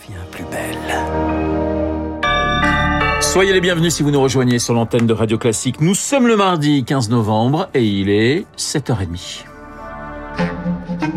devient plus belle. Soyez les bienvenus si vous nous rejoignez sur l'antenne de Radio Classique. Nous sommes le mardi 15 novembre et il est 7h30.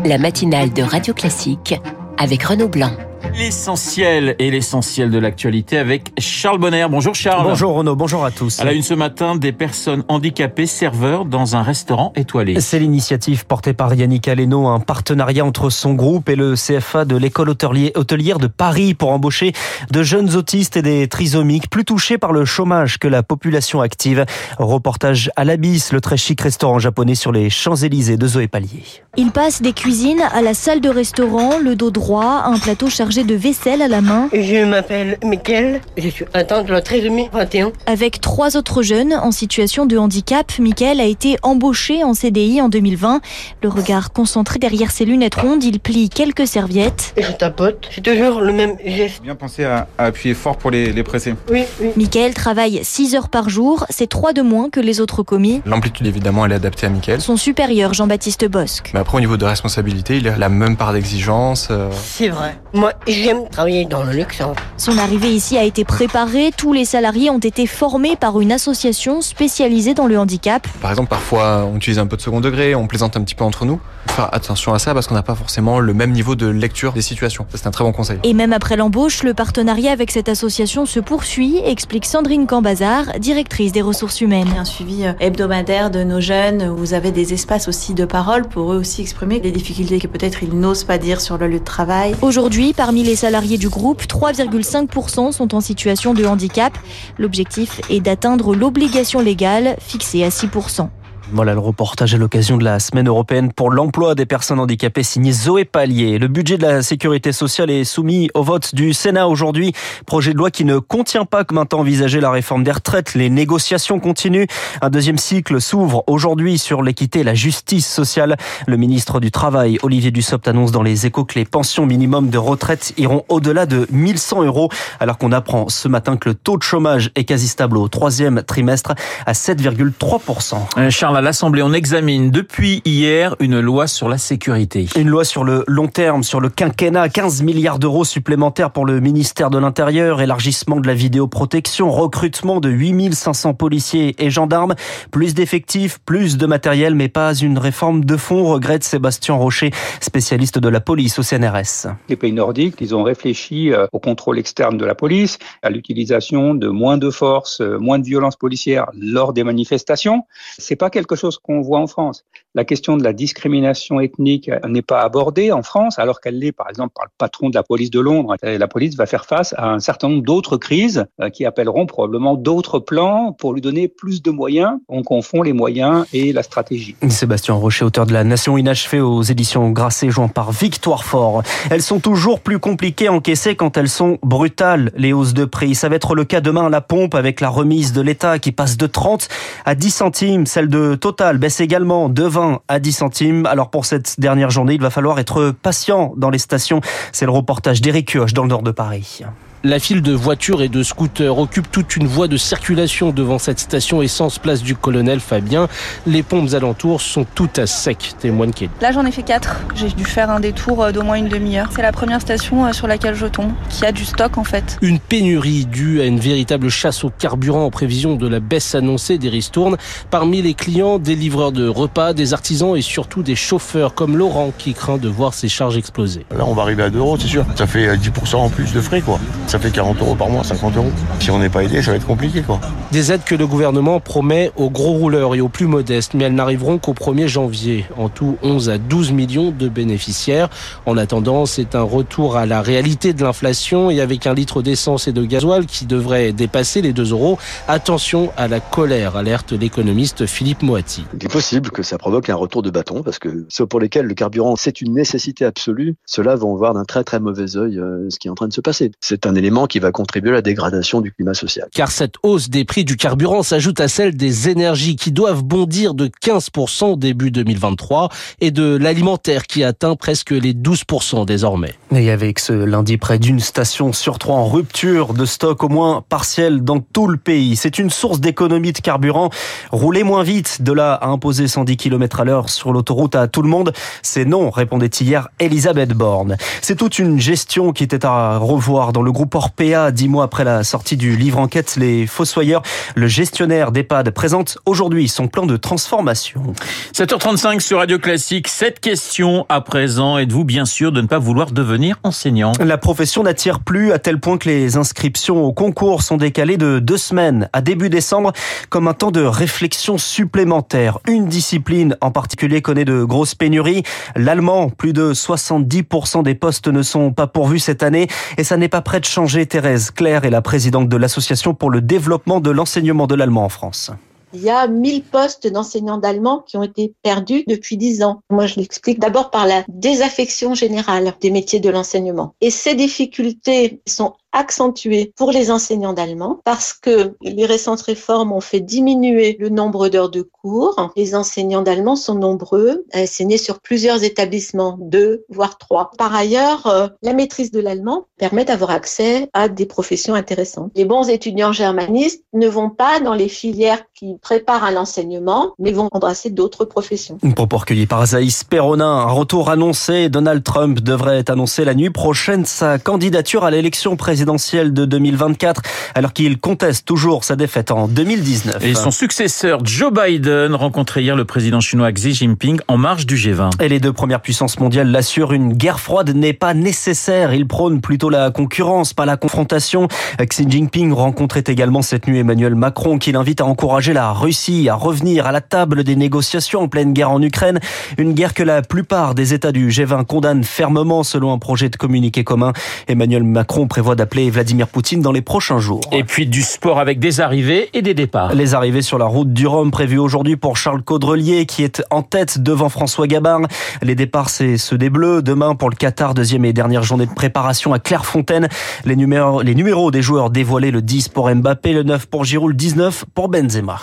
La matinale de Radio Classique avec Renaud Blanc. L'essentiel et l'essentiel de l'actualité avec Charles Bonner. Bonjour Charles. Bonjour Renaud, bonjour à tous. À la une ce matin, des personnes handicapées serveurs dans un restaurant étoilé. C'est l'initiative portée par Yannick Aleno, un partenariat entre son groupe et le CFA de l'école hôtelière de Paris pour embaucher de jeunes autistes et des trisomiques plus touchés par le chômage que la population active. Reportage à l'Abysse, le très chic restaurant japonais sur les Champs-Élysées de Zoé Pallier. Il passe des cuisines à la salle de restaurant, le dos droit, un plateau chargé de vaisselle à la main. Je m'appelle Mickaël, je suis atteint de la trisomie 21. Avec trois autres jeunes en situation de handicap, Mickaël a été embauché en CDI en 2020. Le regard concentré derrière ses lunettes rondes, il plie quelques serviettes. Et je tapote, c'est toujours le même geste. Bien penser à, à appuyer fort pour les, les presser. Oui, oui. Mickaël travaille 6 heures par jour, c'est trois de moins que les autres commis. L'amplitude évidemment elle est adaptée à Mickaël. Son supérieur, Jean-Baptiste Bosque. Mais après au niveau de responsabilité, il a la même part d'exigence. euh, C'est vrai. Moi, j'aime travailler dans le luxe. hein. Son arrivée ici a été préparée, tous les salariés ont été formés par une association spécialisée dans le handicap. Par exemple, parfois on utilise un peu de second degré, on plaisante un petit peu entre nous. Faire attention à ça parce qu'on n'a pas forcément le même niveau de lecture des situations. C'est un très bon conseil. Et même après l'embauche, le partenariat avec cette association se poursuit, explique Sandrine Cambazard, directrice des ressources humaines. un suivi euh, hebdomadaire de nos jeunes. où Vous avez des espaces aussi de parole pour eux aussi exprimer les difficultés que peut-être ils n'osent pas dire sur le lieu de travail. Aujourd'hui, parmi les salariés du groupe, 3,5% sont en situation de handicap. L'objectif est d'atteindre l'obligation légale fixée à 6%. Voilà le reportage à l'occasion de la semaine européenne pour l'emploi des personnes handicapées signé Zoé Pallier. Le budget de la sécurité sociale est soumis au vote du Sénat aujourd'hui. Projet de loi qui ne contient pas comme un temps envisagé la réforme des retraites. Les négociations continuent. Un deuxième cycle s'ouvre aujourd'hui sur l'équité et la justice sociale. Le ministre du Travail, Olivier Dussopt, annonce dans les échos que les pensions minimum de retraite iront au-delà de 1100 euros alors qu'on apprend ce matin que le taux de chômage est quasi stable au troisième trimestre à 7,3%. Euh, Charles, l'Assemblée, on examine depuis hier une loi sur la sécurité. Une loi sur le long terme, sur le quinquennat, 15 milliards d'euros supplémentaires pour le ministère de l'Intérieur, élargissement de la vidéoprotection, recrutement de 8500 policiers et gendarmes, plus d'effectifs, plus de matériel, mais pas une réforme de fond, regrette Sébastien Rocher, spécialiste de la police au CNRS. Les pays nordiques, ils ont réfléchi euh, au contrôle externe de la police, à l'utilisation de moins de force, euh, moins de violence policière lors des manifestations. C'est pas quelque chose qu'on voit en France. La question de la discrimination ethnique n'est pas abordée en France, alors qu'elle l'est, par exemple, par le patron de la police de Londres. La police va faire face à un certain nombre d'autres crises euh, qui appelleront probablement d'autres plans pour lui donner plus de moyens. On confond les moyens et la stratégie. Sébastien Rocher, auteur de La Nation inachevée aux éditions Grasset, jouant par Victoire Fort. Elles sont toujours plus compliquées à encaisser quand elles sont brutales, les hausses de prix. Ça va être le cas demain à la pompe avec la remise de l'État qui passe de 30 à 10 centimes. Celle de Total baisse également de 20 à 10 centimes. Alors pour cette dernière journée, il va falloir être patient dans les stations. C'est le reportage d'Éric Kioch dans le nord de Paris. La file de voitures et de scooters occupe toute une voie de circulation devant cette station essence place du colonel Fabien. Les pompes alentours sont toutes à sec, témoigne Kelly. Là, j'en ai fait quatre. J'ai dû faire un détour euh, d'au moins une demi-heure. C'est la première station euh, sur laquelle je tombe, qui a du stock en fait. Une pénurie due à une véritable chasse au carburant en prévision de la baisse annoncée des ristournes. Parmi les clients, des livreurs de repas, des artisans et surtout des chauffeurs comme Laurent qui craint de voir ses charges exploser. Là, on va arriver à 2 euros, c'est sûr. Ça fait euh, 10% en plus de frais, quoi. Ça fait 40 euros par mois, 50 euros. Si on n'est pas aidé, ça va être compliqué, quoi. Des aides que le gouvernement promet aux gros rouleurs et aux plus modestes, mais elles n'arriveront qu'au 1er janvier. En tout, 11 à 12 millions de bénéficiaires. En attendant, c'est un retour à la réalité de l'inflation et avec un litre d'essence et de gasoil qui devrait dépasser les 2 euros. Attention à la colère, alerte l'économiste Philippe Moati. Il est possible que ça provoque un retour de bâton parce que ceux pour lesquels le carburant c'est une nécessité absolue, ceux-là vont voir d'un très très mauvais œil euh, ce qui est en train de se passer. C'est un élément qui va contribuer à la dégradation du climat social. Car cette hausse des prix du carburant s'ajoute à celle des énergies qui doivent bondir de 15% au début 2023 et de l'alimentaire qui atteint presque les 12% désormais. Et avec ce lundi, près d'une station sur trois en rupture de stock au moins partiel dans tout le pays. C'est une source d'économie de carburant. Rouler moins vite, de là à imposer 110 km à l'heure sur l'autoroute à tout le monde, c'est non, répondait hier Elisabeth Borne. C'est toute une gestion qui était à revoir dans le groupe Orpea, dix mois après la sortie du livre enquête Les Fossoyeurs. Le gestionnaire d'EHPAD présente aujourd'hui son plan de transformation. 7h35 sur Radio Classique. Cette question à présent, êtes-vous bien sûr de ne pas vouloir devenir enseignant? La profession n'attire plus à tel point que les inscriptions au concours sont décalées de deux semaines à début décembre comme un temps de réflexion supplémentaire. Une discipline en particulier connaît de grosses pénuries. L'allemand, plus de 70% des postes ne sont pas pourvus cette année et ça n'est pas prêt de changer. Thérèse Claire est la présidente de l'association pour le développement de l'enseignement de l'allemand en France. Il y a 1000 postes d'enseignants d'allemand qui ont été perdus depuis 10 ans. Moi, je l'explique d'abord par la désaffection générale des métiers de l'enseignement. Et ces difficultés sont accentuées pour les enseignants d'allemand parce que les récentes réformes ont fait diminuer le nombre d'heures de cours. Les enseignants d'allemand sont nombreux à enseigner sur plusieurs établissements, deux, voire trois. Par ailleurs, euh, la maîtrise de l'allemand permet d'avoir accès à des professions intéressantes. Les bons étudiants germanistes ne vont pas dans les filières qui préparent à l'enseignement, mais vont embrasser d'autres professions. Propos recueilli par Zaïs Perronin. Un retour annoncé. Donald Trump devrait annoncer la nuit prochaine sa candidature à l'élection présidentielle de 2024, alors qu'il conteste toujours sa défaite en 2019. Et son successeur Joe Biden rencontrait hier le président chinois Xi Jinping en marge du G20. Et les deux premières puissances mondiales l'assurent, une guerre froide n'est pas nécessaire. Il prône plutôt la concurrence, pas la confrontation. Xi Jinping rencontrait également cette nuit Emmanuel Macron qui l'invite à encourager la Russie à revenir à la table des négociations en pleine guerre en Ukraine. Une guerre que la plupart des États du G20 condamnent fermement selon un projet de communiqué commun. Emmanuel Macron prévoit d'appeler Vladimir Poutine dans les prochains jours. Et puis du sport avec des arrivées et des départs. Les arrivées sur la route du Rhum prévues aujourd'hui pour Charles Caudrelier qui est en tête devant François Gabard. Les départs c'est ceux des Bleus. Demain pour le Qatar, deuxième et dernière journée de préparation à Clairefontaine. Les numéros, les numéros des joueurs dévoilés le 10 pour Mbappé, le 9 pour Giroud, le 19 pour Benzema.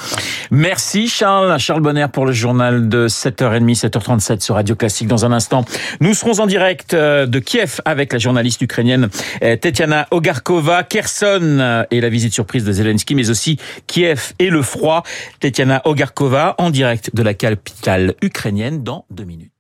Merci Charles. Charles Bonner pour le journal de 7h30, 7h37 sur Radio Classique. Dans un instant, nous serons en direct euh, de Kiev avec la journaliste ukrainienne euh, Tetiana Ogarkova, Kherson et la visite surprise de Zelensky, mais aussi Kiev et le froid. Tetiana Ogarkova en direct de la capitale ukrainienne dans deux minutes.